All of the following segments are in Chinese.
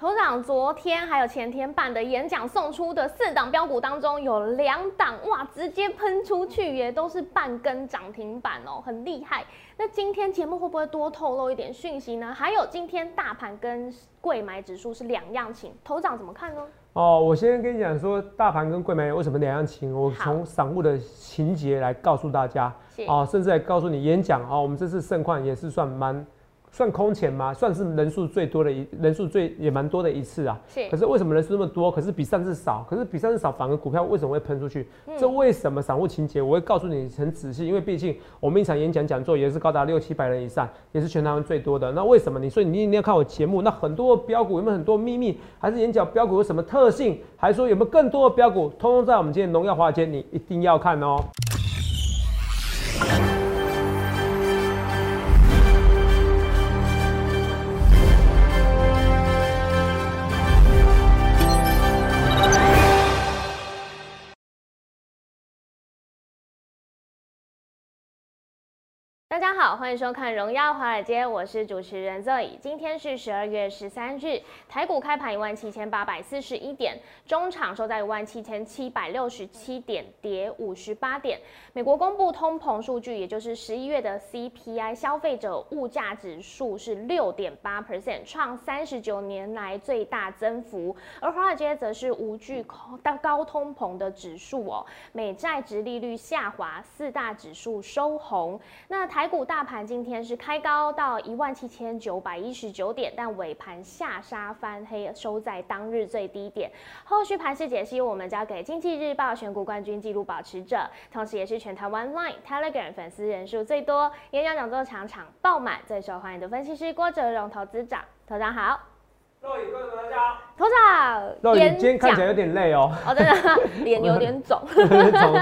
头长昨天还有前天办的演讲送出的四档标股当中，有两档哇，直接喷出去耶，都是半根涨停板哦，很厉害。那今天节目会不会多透露一点讯息呢？还有今天大盘跟贵买指数是两样情，头长怎么看呢？哦，我先跟你讲说，大盘跟贵买为什么两样情，我从散户的情节来告诉大家，哦，甚至还告诉你演讲哦，我们这次盛况也是算蛮。算空前吗？算是人数最多的一人数最也蛮多的一次啊。是。可是为什么人数那么多？可是比上次少。可是比上次少，反而股票为什么会喷出去？这为什么？散户情节我会告诉你很仔细，因为毕竟我们一场演讲讲座也是高达六七百人以上，也是全台湾最多的。那为什么？你说你一定要看我节目？那很多标股有没有很多秘密？还是演讲标股有什么特性？还是说有没有更多的标股？通通在我们今天荣耀华尔街，你一定要看哦。大家好，欢迎收看《荣耀华尔街》，我是主持人 Zoe。今天是十二月十三日，台股开盘一万七千八百四十一点，中场收在一万七千七百六十七点，跌五十八点。美国公布通膨数据，也就是十一月的 CPI 消费者物价指数是六点八 percent，创三十九年来最大增幅。而华尔街则是无惧高高通膨的指数哦，美债值利率下滑，四大指数收红。那台。股大盘今天是开高到一万七千九百一十九点，但尾盘下杀翻黑，收在当日最低点。后续盘势解析，我们交给经济日报选股冠军纪录保持者，同时也是全台湾 Line、Telegram 粉丝人数最多、演讲讲座场场爆满、最受欢迎的分析师郭哲荣投资长，头长好。各位观众大家好，头长，肉眼今天看起来有点累哦，哦真的，脸有点肿，肿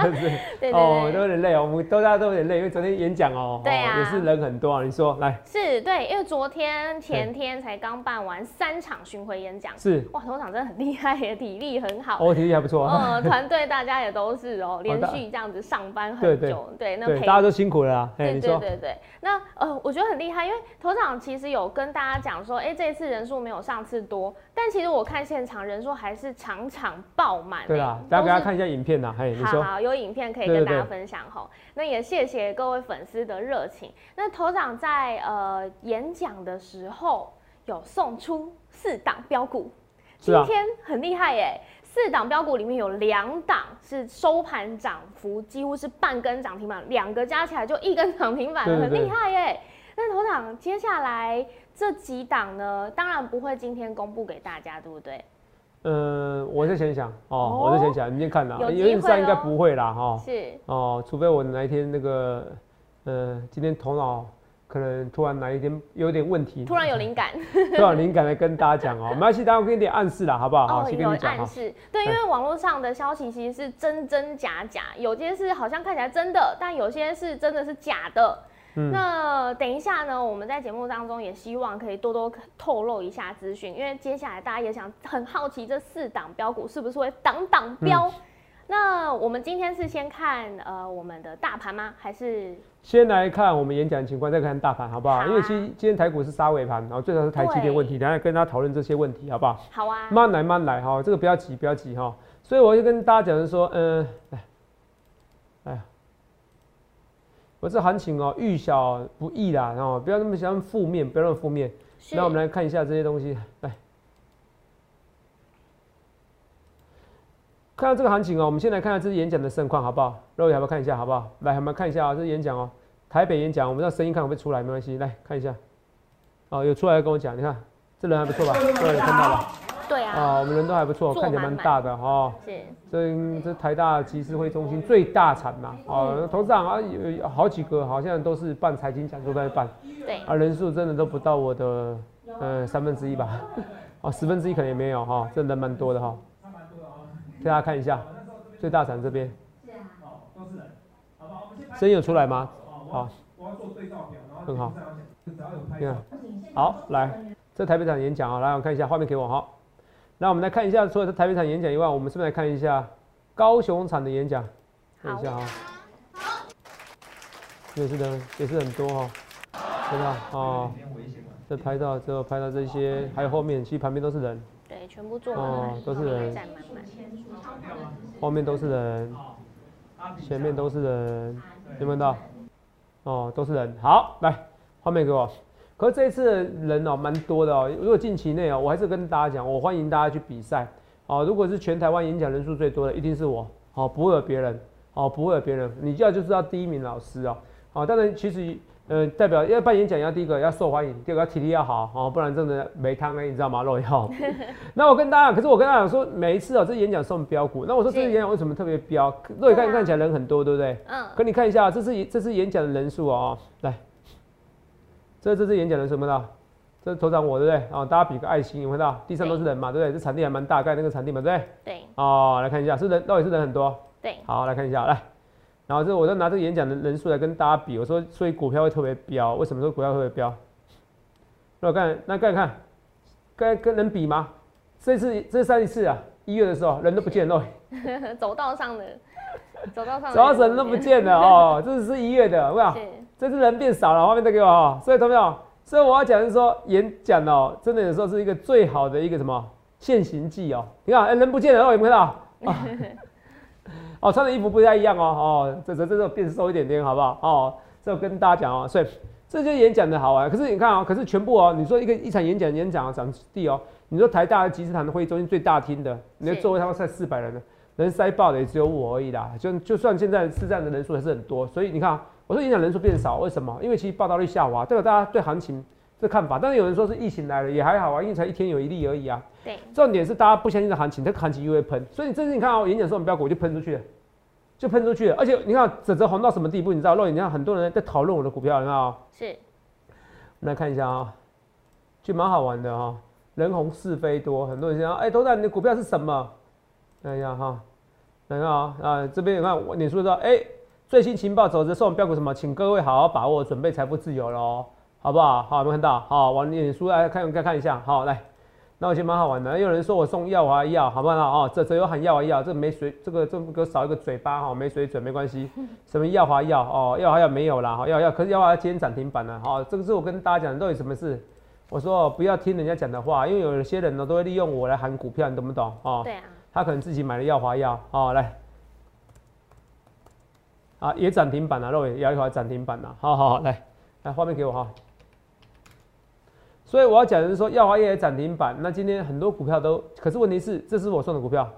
是不是？对对哦，都有点累哦，我们都大家都有点累，因为昨天演讲哦，对啊，也是人很多啊。你说来，是对，因为昨天前天才刚办完三场巡回演讲，是。哇，头长真的很厉害耶，体力很好，哦，体力还不错，嗯，团队大家也都是哦，连续这样子上班很久，对，那大家都辛苦了，对对对对，那呃，我觉得很厉害，因为头长其实有跟大家讲说，哎，这次人数没有上次多，但其实我看现场人数还是场场爆满。对啊，大家给大家看一下影片呐，嘿，你说。好，有影片可以跟大家分享吼。那也谢谢各位粉丝的热情。那头长在呃演讲的时候有送出四档标股，今天很厉害耶！四档标股里面有两档是收盘涨幅几乎是半根涨停板，两个加起来就一根涨停板，很厉害耶。那头长接下来。这几档呢，当然不会今天公布给大家，对不对？嗯，我在想想哦，我在想想，你先看啦，原则上应该不会啦，哈。是哦，除非我哪一天那个，呃，今天头脑可能突然哪一天有点问题，突然有灵感，突然灵感来跟大家讲哦，没关系，大家给你点暗示啦，好不好？哦，有暗示，对，因为网络上的消息其实是真真假假，有些是好像看起来真的，但有些是真的是假的。那等一下呢，我们在节目当中也希望可以多多透露一下资讯，因为接下来大家也想很好奇这四档标股是不是会档档标。那我们今天是先看呃我们的大盘吗？还是先来看我们演讲情况，再看大盘好不好？因为今今天台股是杀尾盘，然后最少是台积电问题，等下跟大家讨论这些问题好不好？好啊，慢来慢来哈，这个不要急不要急哈。所以我就跟大家讲说，嗯，哎，哎呀。我这行情哦，遇小不易啦，哦，不要那么想负面，不要那么负面。那我们来看一下这些东西，来，看到这个行情哦，我们先来看下这次演讲的盛况，好不好？肉眼要不要看一下，好不好？来，我们看一下啊，这是演讲哦，台北演讲，我们让声音看会不会出来，没关系，来看一下。哦，有出来跟我讲，你看这人还不错吧？各位看到了。对啊，我们人都还不错，看起来蛮大的哈。是，这这台大集思会中心最大产嘛，哦，董事长啊有好几个，好像都是办财经讲座在办。对。啊，人数真的都不到我的呃三分之一吧，哦，十分之一可能也没有哈，真的蛮多的哈。大家看一下，最大产这边。都是人，好吧，我们先。声音有出来吗？好。我要做对照表，然后很好。你看，好，来，这台北场演讲啊，来我看一下画面给我哈。那我们来看一下，除了台北场演讲以外，我们是不是来看一下高雄场的演讲？看一下哈，也是的，也是很多哈，对吧？哦，这拍到之后拍到这些，还有后面，其实旁边都是人，对，全部坐满哦了，都是人站满满。后面都是人，前面都是人，有没有看到？哦，都是人。好，来画面给我。可是这一次的人哦，蛮多的哦。如果近期内哦，我还是跟大家讲，我欢迎大家去比赛。哦，如果是全台湾演讲人数最多的，一定是我。哦，不会有别人。哦，不会有别人。你要就知道第一名老师哦。哦，当然其实。呃，代表要办演讲，要第一个要受欢迎，第二个要体力要好哦，不然真的没汤哎，你知道吗？肉要。那我跟大家，可是我跟大家讲说，每一次哦，这演讲送标股。那我说这次演讲为什么特别标？肉眼看看起来人很多，对不对？嗯。可你看一下，这次这次演讲的人数哦，来，这这次演讲人数有没有到？这是头长我对不对？哦，大家比个爱心，有没有到？地上都是人嘛，对不对？这场地还蛮大，概那个场地嘛，对不对？对。哦，来看一下，是人，到底是人很多？对。好，来看一下，来。然后这我就拿这个演讲的人数来跟大家比，我说所以股票会特别飙，为什么说股票特别飙？那我看那看看，跟跟人比吗？这次这上一次啊，一月的时候人都不见了，走道上的走道上走道人都不见了哦，这是一月的，有没有？这次人变少了，画面再给我哈。所以同学们，所以我要讲是说演讲哦，真的有时候是一个最好的一个什么现行记哦。你看，哎，人不见了，有没有看到？哦，穿的衣服不太一样哦，哦，这这这个变瘦一点点，好不好？哦，这跟大家讲哦，所以这就演讲的好玩。可是你看啊，可是全部哦，你说一个一场演讲演讲啊，场地哦，你说台大的集思堂的会议中心最大厅的，你的座位他们塞四百人的，人塞爆的也只有我而已啦。就就算现在市站的人数还是很多，所以你看，我说演讲人数变少，为什么？因为其实报道率下滑，代表大家对行情这看法。但是有人说是疫情来了，也还好啊，因为才一天有一例而已啊。对，重点是大家不相信的行情，这个行情又会喷。所以这次你看啊，演讲说你不要股就喷出去了。就喷出去了，而且你看，整只红到什么地步？你知道？肉眼你看，很多人在讨论我的股票，你看啊。是。我们来看一下啊，就蛮好玩的哈。人红是非多，很多人讲，哎，头仔，你的股票是什么？看一下哈，来看啊啊，这边你看，脸书说，哎，最新情报走着送标股什么，请各位好好把握，准备财富自由喽，好不好？好，有没有看到？好，往脸书来看，再看一下，好，来。那我觉得蛮好玩的，有人说我送药啊药，好不好啊？这这有喊药啊药，这没水，这个这个少一个嘴巴哈，没水准没关系。什么药华药哦，药华药没有啦，哈药药，可是药华今天涨停板了，哈，这个是我跟大家讲到底什么事？我说不要听人家讲的话，因为有些人呢都会利用我来喊股票，你懂不懂？哦，对啊。他可能自己买了药华药，哦来，啊也涨停板了，肉也药华涨停板了，好好好，来来画面给我哈。所以我要讲的是说，耀华业涨停板，那今天很多股票都，可是问题是，这是我送的股票，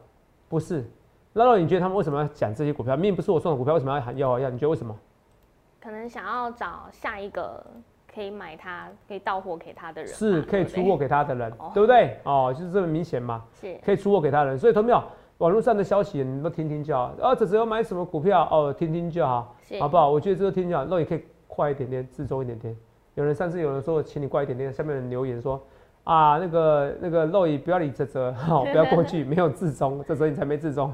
不是。那肉，你觉得他们为什么要讲这些股票？明明不是我送的股票，为什么要喊耀华耀？你觉得为什么？可能想要找下一个可以买它、可以到货给他的人，是可以出货给他的人，对不对？哦，就是这么明显嘛，是可以出货给他人。所以，同有网络上的消息你都听听就好。哦，这只要买什么股票，哦，听听就好，好不好？我觉得这个听就好，肉也可以快一点点，自重一点点。有人上次有人说，请你快一点点。下面人留言说，啊，那个那个肉姨不要理泽泽，好，不要过去，没有自中，这时候你才没自中。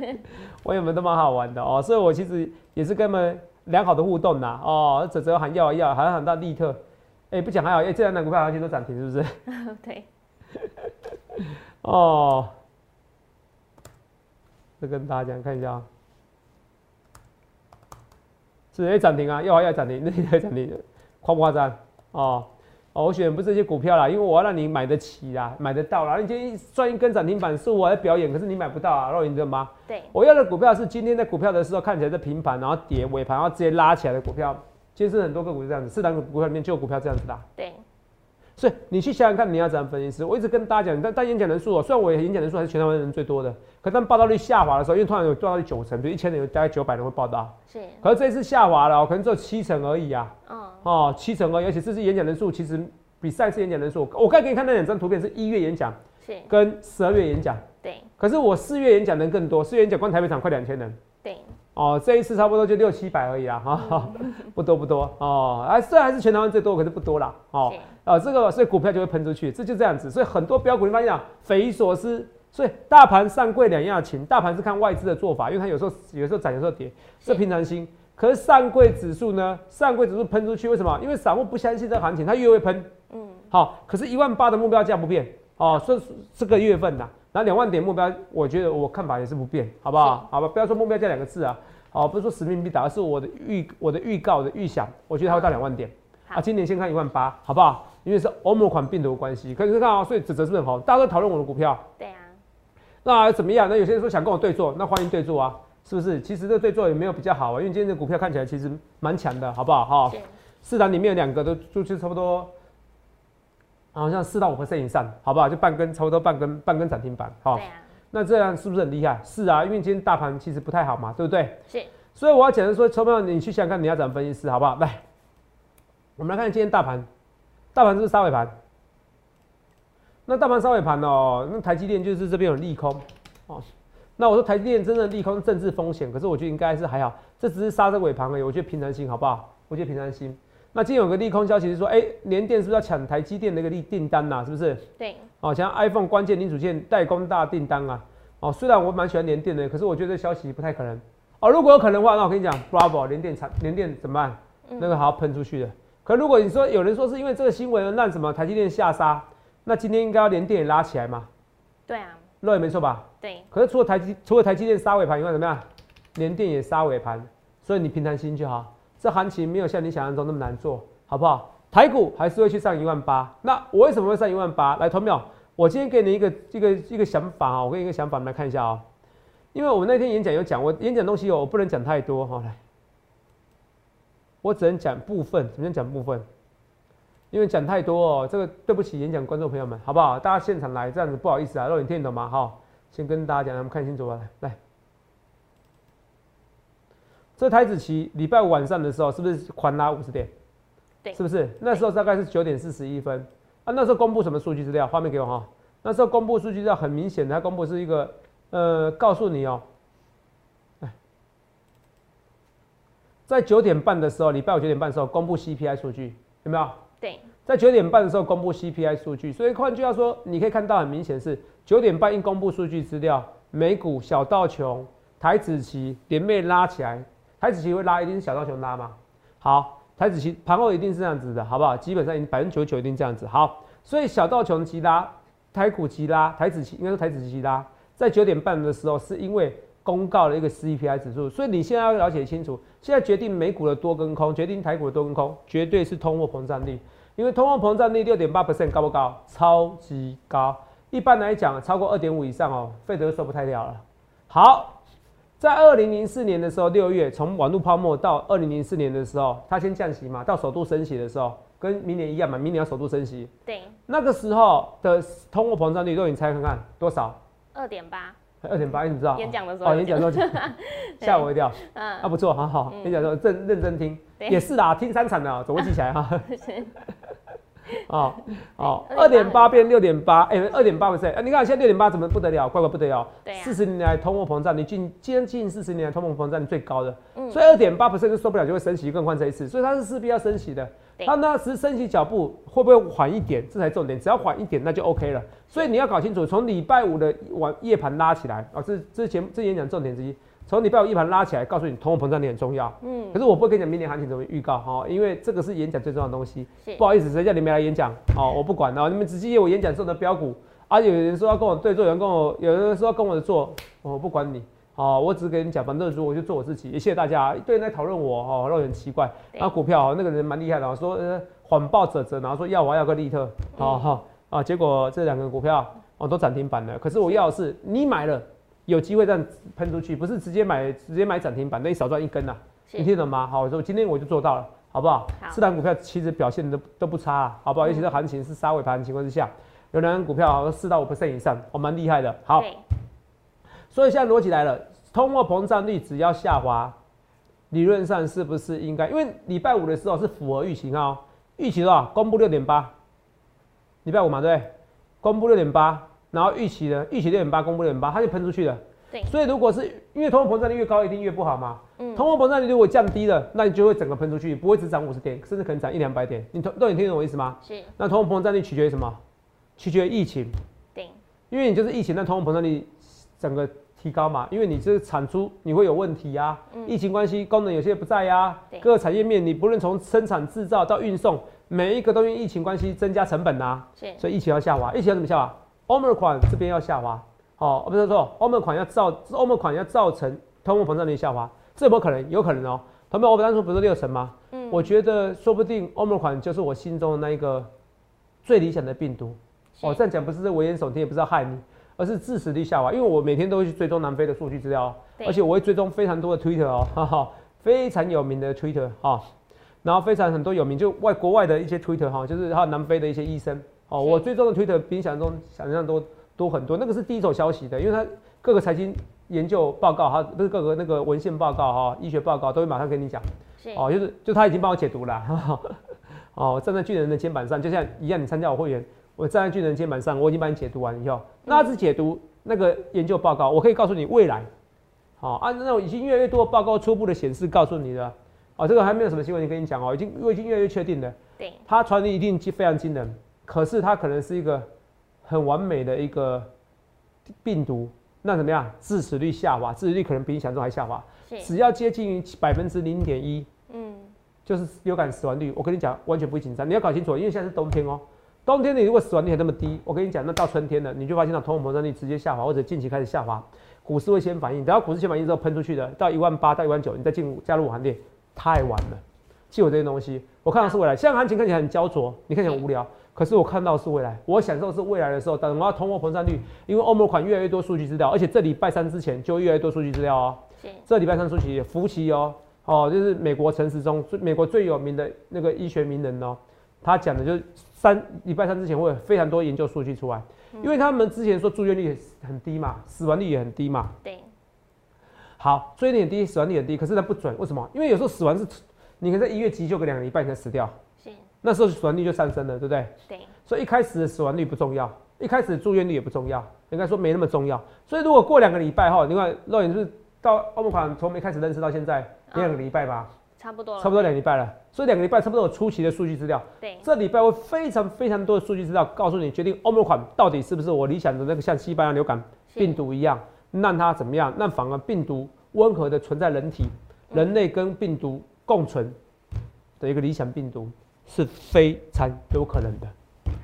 我友们都蛮好玩的哦，所以我其实也是跟他们良好的互动呐。哦，泽泽喊要啊要，喊喊到利特，哎，不讲还好，哎，这两档股票好像都涨停，是不是？对。哦，再跟大家讲看一下啊，是哎涨停啊，要要涨停，那要涨停。夸不夸张？哦哦，我选不是这些股票啦，因为我要让你买得起啦，买得到啦。你今天赚一根涨停板是我在表演，可是你买不到啊，肉你知道吗？对，我要的股票是今天在股票的时候看起来在平盘，然后跌尾盘，然后直接拉起来的股票。其实很多个股是这样子，四档股票里面就有股票这样子的。对。所以你去想想看，你要怎样分析？师，我一直跟大家讲，但但演讲人数哦，虽然我演讲人数还是全台湾人最多的，可当报道率下滑的时候，因为突然有报道率九成，比如一千人有大概九百人会报道。是。可是这次下滑了，可能只有七成而已啊。嗯。哦，七成而已，而且这次演讲人数其实比上次演讲人数，我刚给你看那两张图片是一月演讲，是跟十二月演讲。对。可是我四月演讲人更多，四月演讲光台北场快两千人。对。哦，这一次差不多就六七百而已啦，哈，不多不多哦，啊，虽然还是全台湾最多，可是不多啦，哦，啊，这个所以股票就会喷出去，这就这样子，所以很多标股你发现啊，匪夷所思，所以大盘上柜两样情，大盘是看外资的做法，因为它有时候有时候涨，有时候跌，是平常心。可是上柜指数呢，上柜指数喷出去，为什么？因为散户不相信这行情，它越会喷，嗯，好，可是一万八的目标价不变，哦，说这个月份呐。那两万点目标，我觉得我看法也是不变，好不好？好吧，不要说目标这两个字啊，好，不是说使命必达，而是我的预我的预告的预想，我觉得它会到两万点。啊，今年先看一万八，好不好？因为是欧盟款病毒的关系。可是看啊，所以指责是很好，大家都讨论我的股票。对啊。那怎么样？那有些人说想跟我对坐，那欢迎对坐啊，是不是？其实这对坐也没有比较好啊，因为今天的股票看起来其实蛮强的，好不好？哈。市场里面有两个都就是差不多，好像四到五 percent 以上，好不好？就半根，差不多半根，半根涨停板，好。那这样是不是很厉害？是啊，因为今天大盘其实不太好嘛，对不对？是。所以我要讲的说，筹码你去想想看，你要怎么分析师，好不好？来，我们来看今天大盘，大盘是不是杀尾盘？那大盘杀尾盘哦，那台积电就是这边有利空哦。那我说台积电真的利空政治风险，可是我觉得应该是还好，这只是杀这尾盘而已。我觉得平常心，好不好？我觉得平常心。那今天有个利空消息是说，哎，联电是不是要抢台积电那个利订单呐？是不是？对。哦，像 iPhone 关键零组件代工大订单啊。哦，虽然我蛮喜欢联电的，可是我觉得这消息不太可能。哦，如果有可能的话，那我跟你讲，Bravo 联电产联电怎么办？那个还要喷出去的。可如果你说有人说是因为这个新闻让什么台积电下杀，那今天应该要联电也拉起来嘛？对啊，那也没错吧？对。可是除了台积除了台积电杀尾盘以外，怎么样？联电也杀尾盘，所以你平常心就好。这行情没有像你想象中那么难做，好不好？台股还是会去上一万八。那我为什么会上一万八？来，投票。我今天给你一个一个一个想法啊，我给你一个想法，我们来看一下啊。因为我们那天演讲有讲，我演讲东西，我不能讲太多哈。来，我只能讲部分，怎么样讲部分？因为讲太多哦，这个对不起演讲观众朋友们，好不好？大家现场来这样子不好意思啊，让你听懂吗？哈，先跟大家讲，我们看清楚吧，来，这台子期礼拜五晚上的时候是不是狂拉五十点？对，是不是？那时候大概是九点四十一分啊。那时候公布什么数据资料？画面给我哈。那时候公布数据资料很明显的，它公布是一个。呃，告诉你哦，在九点半的时候，礼拜五九点半的时候公布 CPI 数据，有没有？对，在九点半的时候公布 CPI 数据，所以换句话说，你可以看到很明显是九点半一公布数据资料，美股小道琼、台子期连袂拉起来，台子期会拉，一定是小道琼拉嘛？好，台子期盘后一定是这样子的，好不好？基本上百分之九十九一定这样子。好，所以小道琼急拉，台股急拉，台子期应该是台子期急拉。在九点半的时候，是因为公告了一个 CPI 指数，所以你现在要了解清楚，现在决定美股的多跟空，决定台股的多跟空，绝对是通货膨胀率，因为通货膨胀率六点八 percent 高不高？超级高，一般来讲超过二点五以上哦，费德受不太了了。好，在二零零四年的时候，六月从网络泡沫到二零零四年的时候，它先降息嘛，到首度升息的时候，跟明年一样嘛，明年要首度升息。对，那个时候的通货膨胀率，都你猜看看多少？二点八，二点八，你怎么知道？演讲的时候，哦，演讲时候 吓我一跳。嗯，啊，不错，好好，演讲时候认认真听，也是啦，听三场的，总会记起来哈。哦哦，二点八变六点八，哎，二点八不是？哎，你看现在六点八怎么不得了？怪怪不得了。对四十年来通货膨胀，你近接近四十年来通货膨胀最高的，所以二点八不是就受不了，就会升息更换这一次，所以它是势必要升息的。它那时升息脚步会不会缓一点？这才重点。只要缓一点，那就 OK 了。所以你要搞清楚，从礼拜五的晚夜盘拉起来啊，这之前这演讲重点之一。从礼拜五一盘拉起来，告诉你通货膨胀你很重要。嗯。可是我不会跟你讲明年行情怎么预告哈，因为这个是演讲最重要的东西。不好意思，谁叫你没来演讲？哦，我不管哦，你们直接我演讲中的标股啊，有人说要跟我对做，有人跟我，有人说要跟我做，我不管你。哦，我只是跟你讲，反正如我就做我自己。也谢谢大家，一堆人在讨论我哈，让人奇怪。那股票那个人蛮厉害的，说呃谎报者者，然后说要我要个利特，好好啊，结果这两个股票哦都涨停板了。可是我要的是你买了，有机会这样喷出去，不是直接买直接买涨停板，那你少赚一根呐。你听懂吗？好，我说今天我就做到了，好不好？四档股票其实表现都都不差，好不好？尤其是行情是杀尾盘的情况之下，有两股票好像四到五 percent 以上，我蛮厉害的。好，所以现在逻辑来了。通货膨胀率只要下滑，理论上是不是应该？因为礼拜五的时候是符合预期啊，预期多少？公布六点八，礼拜五嘛，对？公布六点八，然后预期呢？预期六点八，公布六点八，它就喷出去了。对。所以如果是因为通货膨胀率越高，一定越不好嘛。嗯。通货膨胀率如果降低了，那你就会整个喷出去，不会只涨五十点，甚至可能涨一两百点。你同都你听懂我意思吗？是。那通货膨胀率取决于什么？取决于疫情。对。因为你就是疫情，那通货膨胀率整个。提高嘛，因为你这个产出你会有问题呀，嗯疫情关系功能有些不在呀，各个产业面你不论从生产制造到运送，每一个都因疫情关系增加成本呐，所以疫情要下滑，疫情要怎么下滑？欧盟款这边要下滑，哦，不是说欧盟款要造，欧盟款要造成通货膨胀率下滑，这有没有可能？有可能哦。他们我们当初不是六成吗？嗯，我觉得说不定欧盟款就是我心中的那一个最理想的病毒。哦，这样讲不是危言耸听，也不是要害你，而是致死率下滑。因为我每天都会去追踪南非的数据资料，而且我会追踪非常多的 Twitter 哦，哈哈，非常有名的 Twitter 哈，然后非常很多有名就外国外的一些 Twitter 哈，就是还有南非的一些医生哦，我追踪的 Twitter 比想象中想象多多很多，那个是第一手消息的，因为它各个财经研究报告哈，不是各个那个文献报告哈，医学报告都会马上跟你讲，哦，就是就他已经帮我解读了，哦，站在巨人的肩膀上，就像一样，你参加我会员。我站在巨人肩膀上，我已经帮你解读完以后，那只解读那个研究报告，我可以告诉你未来，好，按照那种已经越来越多的报告初步的显示告诉你的，哦，这个还没有什么新闻跟你讲哦，已经我已经越来越确定的，对，它传递一定非常惊人，可是它可能是一个很完美的一个病毒，那怎么样？致死率下滑，致死率可能比你想中还下滑，只要接近于百分之零点一，嗯，就是流感死亡率，我跟你讲完全不会紧张，你要搞清楚，因为现在是冬天哦。冬天你如果死亡率还那么低，我跟你讲，那到春天了，你就发现到通货膨胀率直接下滑，或者近期开始下滑，股市会先反应，等到股市先反应之后喷出去的，到一万八到一万九，你再进加入行列，太晚了。记我这些东西，我看到是未来，现在行情看起来很焦灼，你看起来很无聊，可是我看到是未来，我享受是未来的时候，等到通货膨胀率，因为欧盟款越来越多数据资料，而且这礼拜三之前就越来越多数据资料哦。这礼拜三出席，福奇哦，哦，就是美国城市中最美国最有名的那个医学名人哦，他讲的就是。三礼拜三之前会有非常多研究数据出来，因为他们之前说住院率很低嘛，死亡率也很低嘛。对。好，住院率很低，死亡率很低，可是它不准，为什么？因为有时候死亡是，你可能在医院急救个两个礼拜才死掉，是。那时候死亡率就上升了，对不对？对。所以一开始的死亡率不重要，一开始住院率也不重要，应该说没那么重要。所以如果过两个礼拜哈，你看肉眼就是到欧盟款从没开始认识到现在两个礼拜吧。差不多，差不多两礼拜了，所以两个礼拜差不多有初期的数据资料。对，这礼拜会非常非常多的数据资料，告诉你决定欧盟款到底是不是我理想的那个像西班牙流感病毒一样，让它怎么样？让反而病毒温和的存在人体，人类跟病毒共存的一个理想病毒是非常有可能的。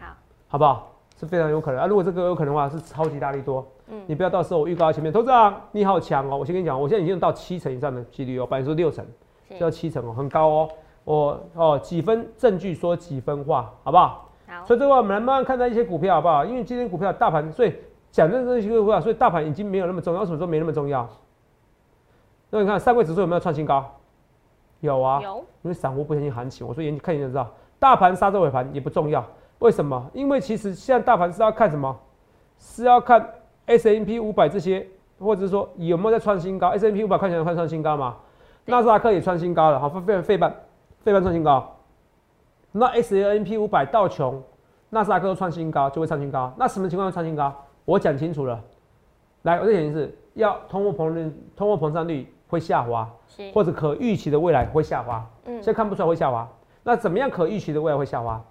好，好不好？是非常有可能啊！如果这个有可能的话，是超级大力多。嗯，你不要到时候我预告前面，投资长你好强哦！我先跟你讲，我现在已经到七成以上的几率哦，百分之六成。到七成哦，很高哦。我哦几分证据说几分话，好不好？好。所以这个我们来慢慢看待一些股票，好不好？因为今天股票大盘，所以讲这这些股票，所以大盘已经没有那么重要。为什么说没那么重要？那你看上柜指数有没有创新高？有啊。有。因为散户不相信行情，我说眼看一眼就知道。大盘杀这尾盘也不重要，为什么？因为其实现在大盘是要看什么？是要看 S M P 五百这些，或者是说有没有在创新高？S M P 五百看起来快创新高吗？纳斯达克也创新高了，好，费费半费半创新高。那 S N P 五百道琼、纳斯达克都创新高，就会创新高。那什么情况下创新高？我讲清楚了。来，我再讲一次，要通货膨率、通货膨胀率会下滑，或者可预期的未来会下滑。嗯，现在看不出来会下滑。那怎么样可预期的未来会下滑？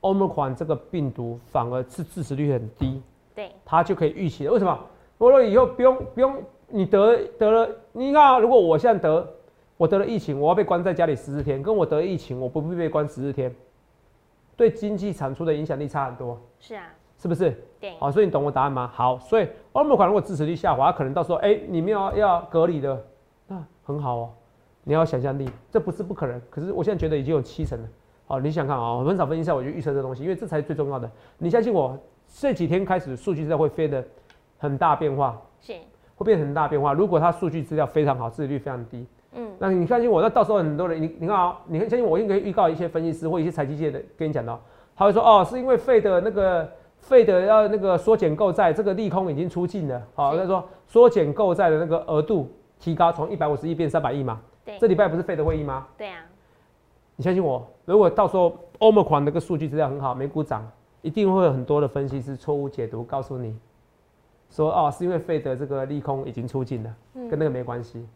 欧盟款这个病毒反而是致死率很低，对，它就可以预期了。为什么？我说以后不用不用，你得得了，你看，如果我现在得。我得了疫情，我要被关在家里十四天，跟我得疫情我不必被关十四天，对经济产出的影响力差很多。是啊，是不是？对。好，所以你懂我答案吗？好，所以欧盟款如果支持率下滑，可能到时候哎，你们要要隔离的，那很好哦。你要想象力，这不是不可能。可是我现在觉得已经有七成了。好，你想看啊？我很少分析下，我就预测这东西，因为这才是最重要的。你相信我，这几天开始数据资料会飞的很大变化，是会变很大变化。如果它数据资料非常好，支持率非常低。嗯，那你相信我，那到时候很多人，你你看啊，你相信我，应该预告一些分析师或一些财经界的跟你讲到，他会说哦，是因为费的那个费的要那个缩减购债，这个利空已经出尽了，好，他说缩减购债的那个额度提高，从一百五十亿变三百亿嘛，对，这礼拜不是费的会议吗？对啊，你相信我，如果到时候欧盟款那个数据资料很好，美股涨，一定会有很多的分析师错误解读，告诉你说哦，是因为费德这个利空已经出尽了，跟那个没关系。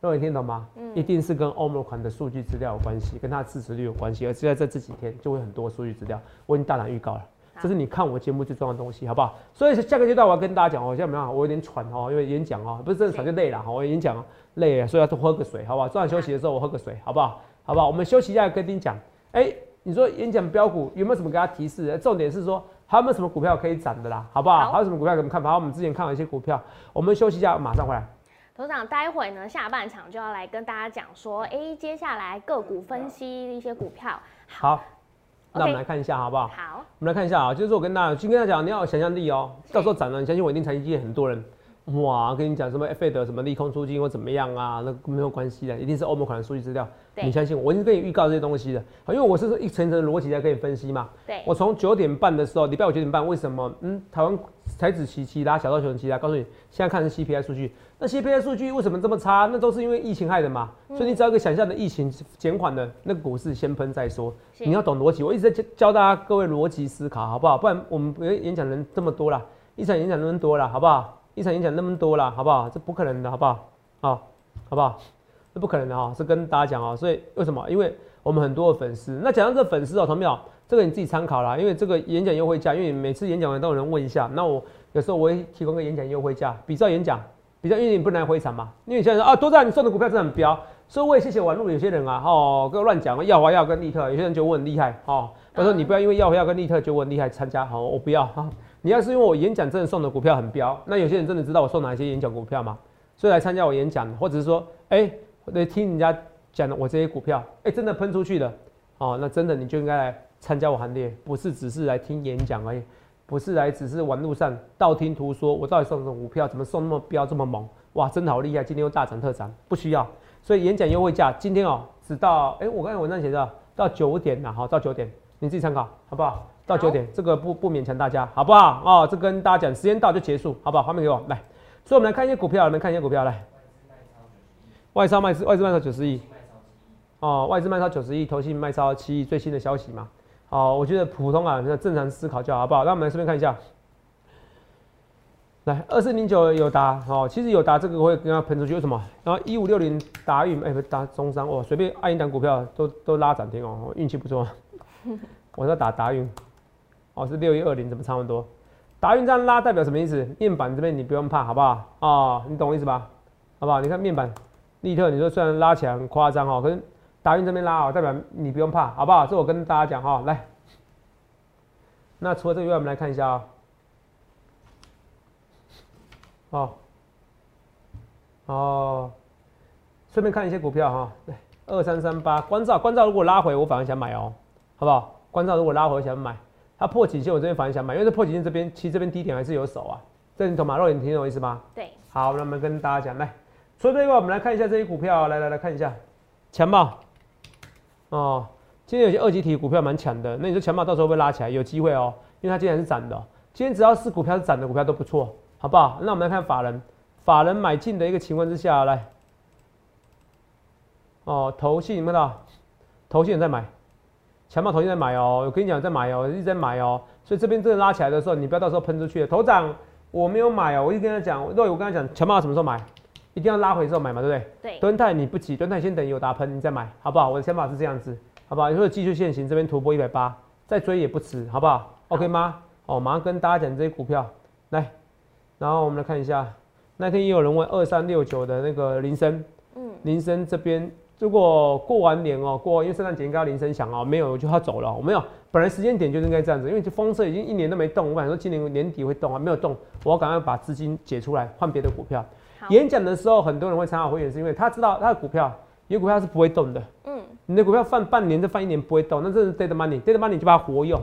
各位听懂吗？嗯，一定是跟欧盟款的数据资料有关系，跟它的支持率有关系，而且在这这几天就会很多数据资料，我已经大胆预告了，这是你看我节目最重要的东西，好不好？所以下个阶段我要跟大家讲哦，现在没有，我有点喘哦，因为演讲哦，不是真的喘就累了哈，我演讲累了，所以要多喝个水，好不好？中场休息的时候我喝个水，好不好？好不好？我们休息一下跟你讲，哎，你说演讲标股有没有什么给他提示？重点是说还有没有什么股票可以涨的啦，好不好？还有什么股票给我们看？好，我们之前看了一些股票，我们休息一下，马上回来。头长，待会呢下半场就要来跟大家讲说，哎，接下来个股分析一些股票。好，那我们来看一下好不好？好，我们来看一下啊，就是我跟大家，先跟大家讲，你要有想象力哦。到时候涨了，你相信我，一定财经界很多人，哇，跟你讲什么 F 的什么利空出尽或怎么样啊，那没有关系的，一定是欧盟款的数据资料。你相信我，我已经跟你预告这些东西的，因为我是一层层的逻辑在跟你分析嘛。对，我从九点半的时候，礼拜五九点半，为什么？嗯，台湾台指期期拉，小道熊期拉，告诉你，现在看是 CPI 数据，那 CPI 数据为什么这么差？那都是因为疫情害的嘛。嗯所以你只要一个想象的疫情减缓的，那个股市先喷再说。你要懂逻辑，我一直在教教大家各位逻辑思考，好不好？不然我们演讲人这么多啦，一场演讲那么多啦，好不好？一场演讲那么多啦，好不好？这不可能的，好不好？好，好不好？这不可能的哈，是跟大家讲哦。所以为什么？因为我们很多的粉丝。那讲到这粉丝哦，同秒，这个你自己参考啦。因为这个演讲优惠价，因为每次演讲完都有人问一下，那我有时候我会提供个演讲优惠价，比照演讲，比较因为你不能来回场嘛。因为你现在说啊，多赞，你送的股票真的很彪，所以我也谢谢网络有些人啊，哦，跟我乱讲，耀华耀跟利特，有些人觉得我很厉害哦。他说你不要因为耀华耀跟利特觉得我很厉害参加，好，我不要哈。你要是因为我演讲真的送的股票很彪，那有些人真的知道我送哪些演讲股票嘛，所以来参加我演讲，或者是说，哎、来听人家讲的我这些股票，哎、真的喷出去了，哦，那真的你就应该来参加我行列，不是只是来听演讲而已，不是来只是网路上道听途说，我到底送什么股票，怎么送那么标这么猛，哇，真的好厉害，今天又大涨特涨，不需要，所以演讲优惠价今天哦，只到，哎、我刚才文章写的到九点呐，好，到九点，你自己参考，好不好？到九点，这个不不勉强大家，好不好？哦，这跟大家讲，时间到就结束，好不好？画面给我来，所以我们来看一些股票，我们看一些股票来。外商卖是外资卖超九十亿，哦，外资卖超九十亿，投信卖超七亿，最新的消息嘛。哦，我觉得普通啊，那正常思考就好，好不好？那我们来顺便看一下，来二四零九有达，哦，其实有达这个会跟它喷出去，为什么？然后一五六零达运，哎、不是达中商，哇，随便按一档股票都都拉涨停哦，运气不错。我在打达运，哦，是六一二零，怎么差不多？达运这样拉代表什么意思？面板这边你不用怕，好不好？哦，你懂我意思吧？好不好？你看面板。利特，你说虽然拉起来很夸张哦，可是达运这边拉哦，代表你不用怕，好不好？这我跟大家讲哈、来。那除了这个以外，我们来看一下啊、哦，哦，顺便看一些股票哈、来，二三三八，关照，关照如果拉回，我反而想买哦，好不好？关照如果拉回，我想买，它破颈线，我这边反而想买，因为这破颈线这边，其实这边低点还是有手啊，这你懂吗？肉眼，你听懂我意思吗？对，好，那我们跟大家讲，来，除了这个，我们来看一下这些股票，来来来看一下，强茂，哦，今天有些二级体股票蛮强的，那你说强茂到时候会不会拉起来？有机会哦，因为它今天是涨的、今天只要是股票是涨的股票都不错，好不好？那我们来看法人，法人买进的一个情况之下，来，哦，投信有没有到？投信有在买，强茂投信在买哦，我跟你讲在买哦，一直在买哦，所以这边真的拉起来的时候，你不要到时候喷出去。头涨我没有买哦，我一直跟他讲，若我跟他讲，强茂什么时候买？一定要拉回之后买嘛，对不对？对，敦泰你不急，敦泰先等有打喷你再买，好不好？我的想法是这样子，好不好？如果技术线型这边突破一百八，再追也不迟，好不好？OK 吗？哦，马上跟大家讲这些股票，来，然后我们来看一下，那天也有人问二三六九的那个林森，嗯，林森这边如果过完年哦，过因为圣诞节应该要铃声响哦，没有我就他走了哦，我没有，本来时间点就应该这样子，因为这封测已经一年都没动，我本来说今年年底会动啊，没有动，我要赶快把资金解出来换别的股票。好，演讲的时候，很多人会参考会员，是因为他知道他的股票有股票是不会动的，嗯，你的股票放半年、再放一年不会动，那这是 dead money，dead money 就把它活用。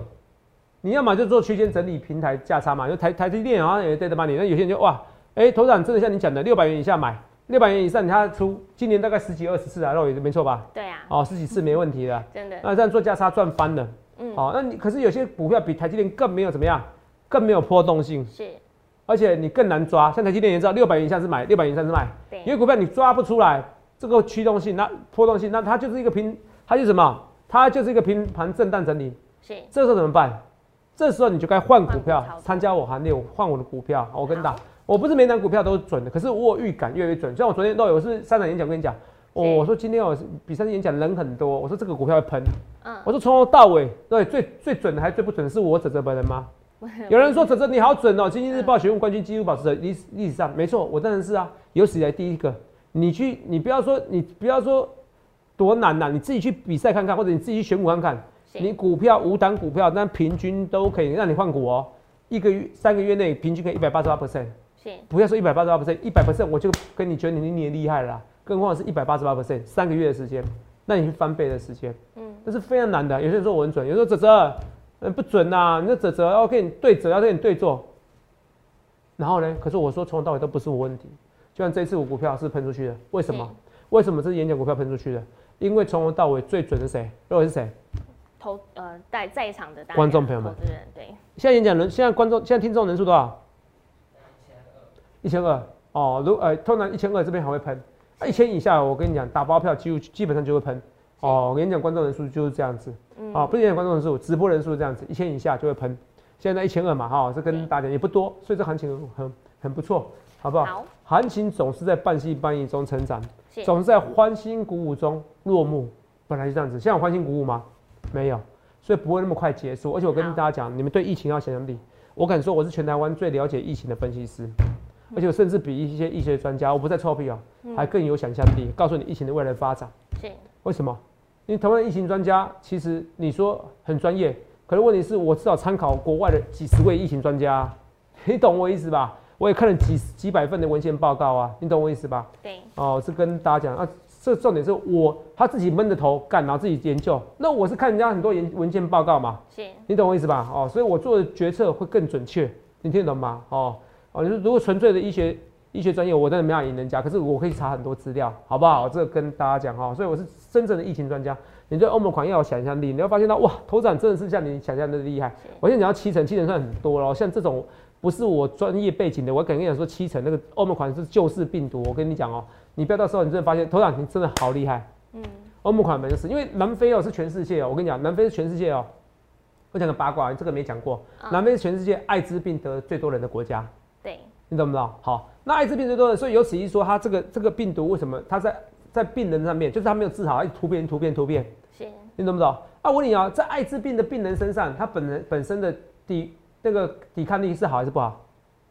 你要么就做区间整理平台价差嘛，就台台积电好像也 dead money，那有些人就哇，哎、头长真的像你讲的，六百元以下买，六百元以上他出，今年大概十几二十次啊，肉也没错吧？对啊，哦，十几次没问题的，真的，那这样做价差赚翻了。嗯，好、那你可是有些股票比台积电更没有怎么样，更没有波动性，是，而且你更难抓。像台积电也知道，六百元以下是买，六百元以上是卖。因对，为股票你抓不出来这个驱动性，那波动性，那它就是一个平，它就是什么？它就是一个平盘震荡整理。是，这时候怎么办？这时候你就该换股票参加我行列，我换我的股票。我跟你打，我不是每档股票都是准的，可是我有预感越来越准。像我昨天都有是三场演讲跟你讲，哦我说今天我比三场演讲人很多，我说这个股票会喷，嗯，我说从头到尾，对，最最准的还是最不准的是我泽泽本人吗？有人说哲哲你好准哦，经济日报学问冠军纪录保持者历历史上没错，我当然是啊，有史以来第一个。你去，你不要说你不要说多难呐、你自己去比赛看看，或者你自己去选股看看。你股票五档股票，但平均都可以让你换股哦。一个月三个月内平均可以一百八十八 percent，是，不要说一百八十八 percent，一百 percent 我就跟你觉得你你也厉害了啦。更何况是一百八十八 percent，三个月的时间，那你去翻倍的时间，嗯，这是非常难的。有些人说我很准，有时候泽泽，嗯，不准呐，你这泽泽要跟你对折，要跟你对坐。然后呢，可是我说从头到尾都不是我问题。就像这次我股票是喷出去的，为什么？为什么这是演讲股票喷出去的？因为从头到尾最准的谁？认为是谁？投呃在在场的观众朋友们，对。现在演讲人，现在观众，现在听众人数多少？一千二。哦，如呃，通常一千二这边还会喷，一千以下，我跟你讲，打包票几乎基本上就会喷。哦，我跟你讲，观众人数就是这样子。嗯。啊，不是演讲观众人数，直播人数这样子，一千以下就会喷。现在一千二嘛，哈，这跟大家也不多，所以这行情很很不错，好不好？好。行情总是在半信半疑中成长，总是在欢欣鼓舞中落幕，本来就这样子。现在有欢欣鼓舞吗？没有，所以不会那么快结束。而且我跟大家讲，你们对疫情要想象力，我敢说我是全台湾最了解疫情的分析师。而且甚至比一些医学专家，我不在臭屁哦，还更有想象力，告诉你疫情的未来发展。是为什么？因为台湾疫情专家其实你说很专业，可是问题是我至少参考国外的几十位疫情专家，你懂我意思吧？我也看了几几百份的文献报告啊，你懂我意思吧？对。哦，是跟大家讲啊，这重点是我他自己闷着头干，然后自己研究。那我是看人家很多研文件报告嘛，是你懂我意思吧？哦，所以我做的决策会更准确，你听得懂吗？哦。哦，你说如果纯粹的医学医学专业，我真的没法赢人家。可是我可以查很多资料，好不好？这个跟大家讲哈。所以我是真正的疫情专家。你对欧盟款要有想象力，你会发现到哇，头涨真的是像你想象的厉害。我现在讲到七成，七成算很多了。像这种不是我专业背景的，我敢跟你讲说七成那个欧盟款是救世病毒。我跟你讲哦，你不要到时候你真的发现头涨你真的好厉害。嗯，欧盟款没事，因为南非哦是全世界哦。我跟你讲，南非是全世界哦。我讲个八卦，这个没讲过。南非是全世界艾滋病得最多人的国家。对，你懂不懂？好，那艾滋病最多的，所以由此一说，它这个这个病毒为什么它在在病人上面，就是它没有治好，突变突变突变。是，你懂不懂？啊，我问你啊，在艾滋病的病人身上，他本人本身的抵那个抵抗力是好还是不好？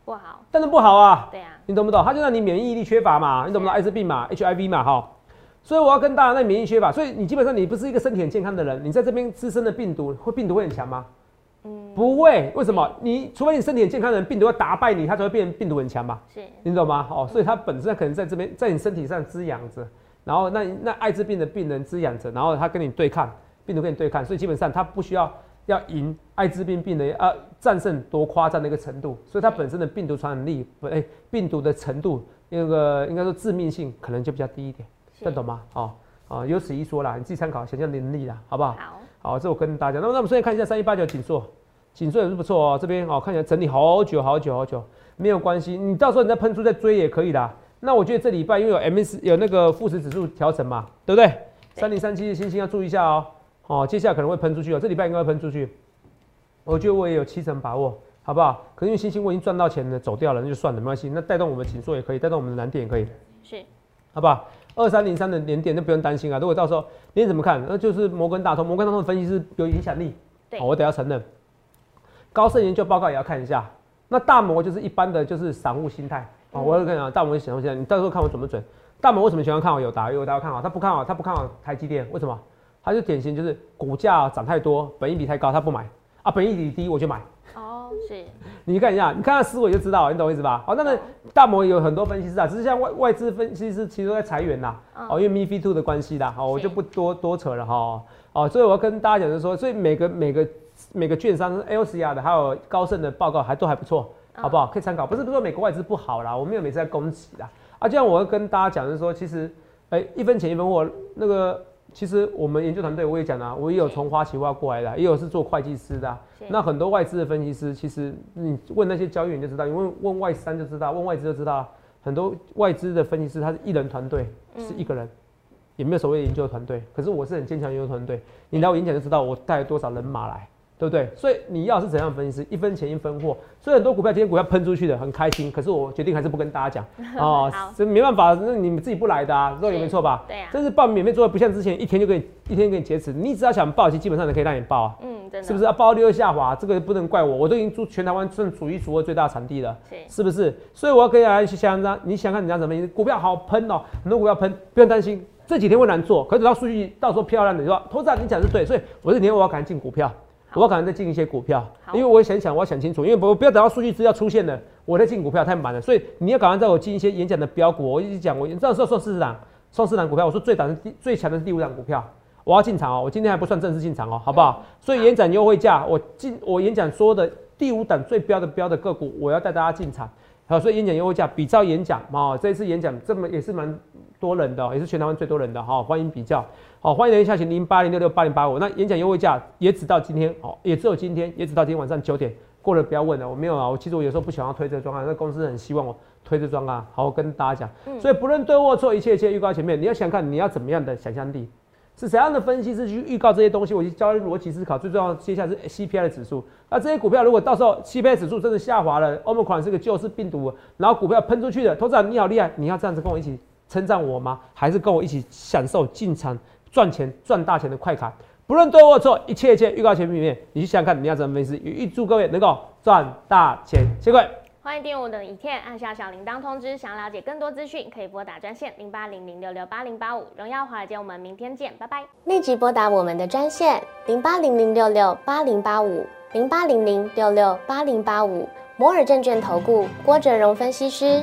不好，当然不好啊。对啊，你懂不懂？它就让你免疫力缺乏嘛，你懂不懂？艾滋病嘛，HIV 嘛，哈。所以我要跟大家，那免疫缺乏，所以你基本上你不是一个身体很健康的人，你在这边滋生的病毒，会病毒会很强吗？不会，为什么？你除非你身体很健康的人，病毒要打败你，它才会变病毒很强嘛。是，你懂吗？哦，所以它本身可能在这边，在你身体上滋养着，然后那那艾滋病的病人滋养着，然后他跟你对抗，病毒跟你对抗，所以基本上他不需要要赢艾滋病病人，啊，战胜多夸张的一个程度，所以它本身的病毒传染力，哎，病毒的程度，那个应该说致命性可能就比较低一点，这懂吗？哦，啊，有此一说啦，你自己参考想象能力啦，好不好？好，好，这我跟大家，那么那我们现在看一下三一八九紧缩。紧缩也是不错哦，这边哦看起来整理好久好久好久，没有关系，你到时候你再喷出再追也可以啦。那我觉得这礼拜因为有 M S 有那个富时指数调整嘛，对不对？三零三七的星星要注意一下哦。哦，接下来可能会喷出去哦，这礼拜应该会喷出去。我觉得我也有七成把握，好不好？可是因为星星我已经赚到钱了，走掉了，那就算了，没关系。那带动我们紧缩也可以，带动我们的蓝点也可以，是，好不好？二三零三的连点就不用担心啊。如果到时候你怎么看？那就是摩根大通，摩根大通的分析师有影响力，对，我得要承认。高盛研究报告也要看一下，那大摩就是一般的就是散户心态啊。我要跟你讲，大摩是散户心态，你到时候看我准不准？大摩为什么喜欢看好友达？友达看好，他不看好，他不看好台积电，为什么？他就典型就是股价涨太多，本益比太高，他不买啊。本益比低我就买。哦，是。你看一下，你看他思维就知道，你懂我意思吧？哦，那么大摩有很多分析师啊，只是像外外资分析师其实都在裁员呐。哦，因为 m i f i Two 的关系啦，好，我就不多多扯了哈。哦，所以我要跟大家讲就是说，所以每个每个。每个券商 L C R 的还有高盛的报告还都还不错，好不好？可以参考。不是说美国外资不好啦，我没有每次在攻击啦。啊，就像我要跟大家讲就是说，其实，哎，一分钱一分货。那个，其实我们研究团队我也讲了，我也有从花旗花过来的，也有是做会计师的。那很多外资的分析师，其实你问那些交易员就知道，你问问外三就知道，问外资就知道。很多外资的分析师他是一人团队，是一个人，也没有所谓研究团队。可是我是很坚强研究团队，你来我演讲就知道我带了多少人马来。对不对？所以你要是怎样分析师，一分钱一分货。所以很多股票今天股票喷出去的很开心，可是我决定还是不跟大家讲 哦，这没办法，那你们自己不来的啊，这也没错吧？对啊。这是报免费座位，不像之前一天就可以一天给你截止，你只要想报，其实基本上都可以让你报啊。嗯，真的。是不是啊？报率又下滑，这个不能怪我，我都已经出全台湾算数一数二最大产地了，是是不是？所以我要跟大家去想想，你想看人家怎么股票好喷哦，很多股票喷，不用担心，这几天会难做，可是等到数据到时候漂亮的，你说投资人你讲是对，所以我这几天我要赶紧进股票。我可能再进一些股票，因为我想想，我要想清楚，因为不不要等到数据资料出现了，我再进股票太满了，所以你要赶快在我进一些演讲的标股。我一直讲，我这时候说市场送四档股票，我说最短第最强的是第五档股票，我要进场哦，我今天还不算正式进场哦，好不好？所以演讲优惠价，我进我演讲说的第五档最标的标的个股，我要带大家进场。好，所以演讲优惠价比照演讲嘛，这一次演讲这么也是蛮多人的，也是全台湾最多人的哈，欢迎比较，好，欢迎留言下行零八零六六八零八五，那演讲优惠价也只到今天，哦，也只有今天，也只到今天晚上九点过了不要问了，我没有啊，我其实我有时候不想要推这个专案，那公司很希望我推这装啊，好，我跟大家讲，所以不论对或错，一切一切预告前面，你要想看你要怎么样的想象力。是怎样的分析师去预告这些东西？我去教逻辑思考，最重要接下来是 CPI 的指数。那这些股票如果到时候 CPI 指数真的下滑了，Omicron 是个救世病毒，然后股票喷出去的，投资人你好厉害，你要这样子跟我一起称赞我吗？还是跟我一起享受进场赚钱赚大钱的快感？不论对或错，一切一切预告前面，你去想想看你要怎么分析。预祝各位能够赚大钱，谢谢各位。欢迎订阅我的影片，按下小铃铛通知。想要了解更多资讯，可以拨打专线零八零零六六八零八五。荣耀华尔街，我们明天见，拜拜。立即拨打我们的专线零八零零六六八零八五零八零零六六八零八五。摩尔证券投顾郭哲荣分析师。